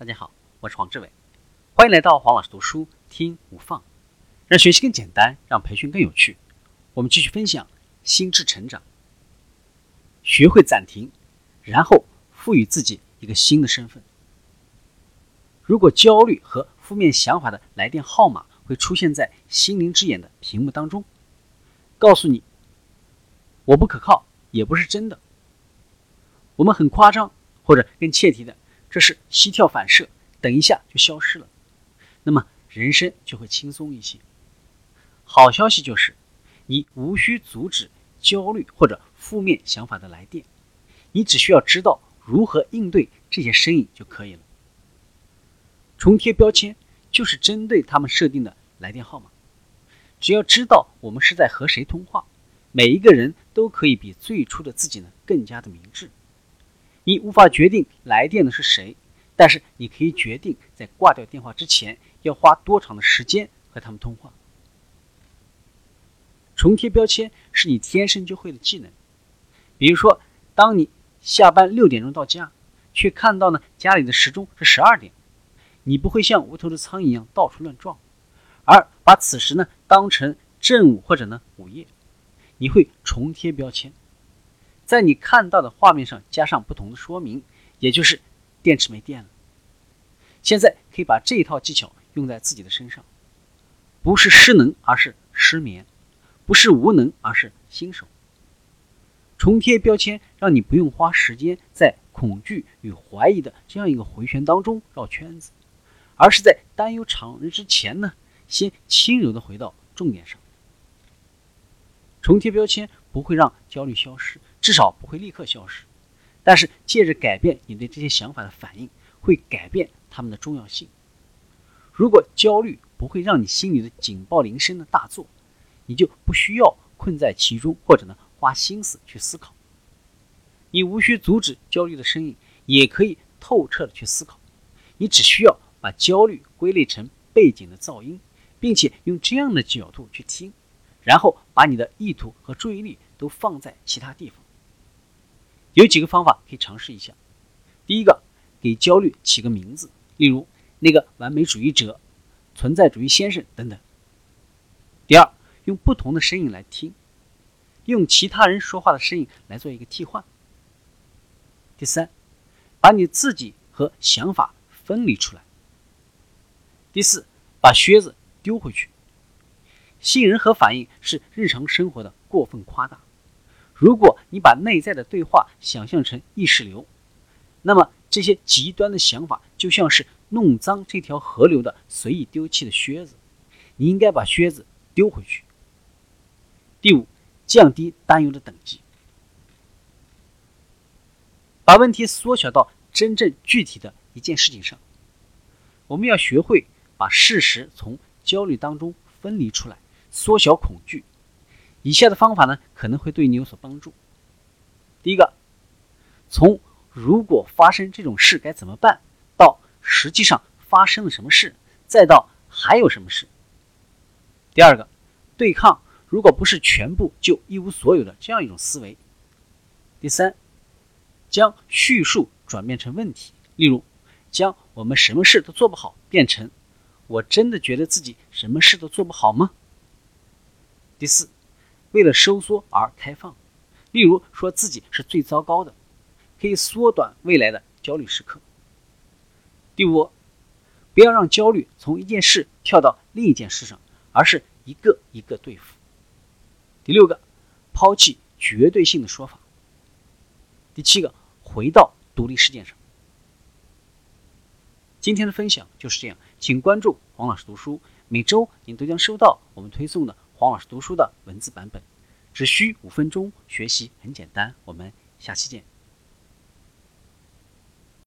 大家好，我是黄志伟，欢迎来到黄老师读书听无放，让学习更简单，让培训更有趣。我们继续分享心智成长，学会暂停，然后赋予自己一个新的身份。如果焦虑和负面想法的来电号码会出现在心灵之眼的屏幕当中，告诉你我不可靠，也不是真的，我们很夸张，或者更切题的。这是膝跳反射，等一下就消失了，那么人生就会轻松一些。好消息就是，你无需阻止焦虑或者负面想法的来电，你只需要知道如何应对这些声音就可以了。重贴标签就是针对他们设定的来电号码，只要知道我们是在和谁通话，每一个人都可以比最初的自己呢更加的明智。你无法决定来电的是谁，但是你可以决定在挂掉电话之前要花多长的时间和他们通话。重贴标签是你天生就会的技能，比如说，当你下班六点钟到家，却看到呢家里的时钟是十二点，你不会像无头的苍蝇一样到处乱撞，而把此时呢当成正午或者呢午夜，你会重贴标签。在你看到的画面上加上不同的说明，也就是电池没电了。现在可以把这一套技巧用在自己的身上，不是失能，而是失眠；不是无能，而是新手。重贴标签，让你不用花时间在恐惧与怀疑的这样一个回旋当中绕圈子，而是在担忧常人之前呢，先轻柔的回到重点上。重贴标签不会让焦虑消失。至少不会立刻消失，但是借着改变你对这些想法的反应，会改变它们的重要性。如果焦虑不会让你心里的警报铃声的大作，你就不需要困在其中，或者呢花心思去思考。你无需阻止焦虑的声音，也可以透彻的去思考。你只需要把焦虑归类成背景的噪音，并且用这样的角度去听，然后把你的意图和注意力都放在其他地方。有几个方法可以尝试一下。第一个，给焦虑起个名字，例如那个完美主义者、存在主义先生等等。第二，用不同的声音来听，用其他人说话的声音来做一个替换。第三，把你自己和想法分离出来。第四，把靴子丢回去。信任和反应是日常生活的过分夸大。如果你把内在的对话想象成意识流，那么这些极端的想法就像是弄脏这条河流的随意丢弃的靴子，你应该把靴子丢回去。第五，降低担忧的等级，把问题缩小到真正具体的一件事情上。我们要学会把事实从焦虑当中分离出来，缩小恐惧。以下的方法呢，可能会对你有所帮助。第一个，从如果发生这种事该怎么办，到实际上发生了什么事，再到还有什么事。第二个，对抗如果不是全部就一无所有的这样一种思维。第三，将叙述转变成问题，例如，将我们什么事都做不好变成我真的觉得自己什么事都做不好吗？第四。为了收缩而开放，例如说自己是最糟糕的，可以缩短未来的焦虑时刻。第五，不要让焦虑从一件事跳到另一件事上，而是一个一个对付。第六个，抛弃绝对性的说法。第七个，回到独立事件上。今天的分享就是这样，请关注黄老师读书，每周您都将收到我们推送的。黄老师读书的文字版本，只需五分钟，学习很简单。我们下期见。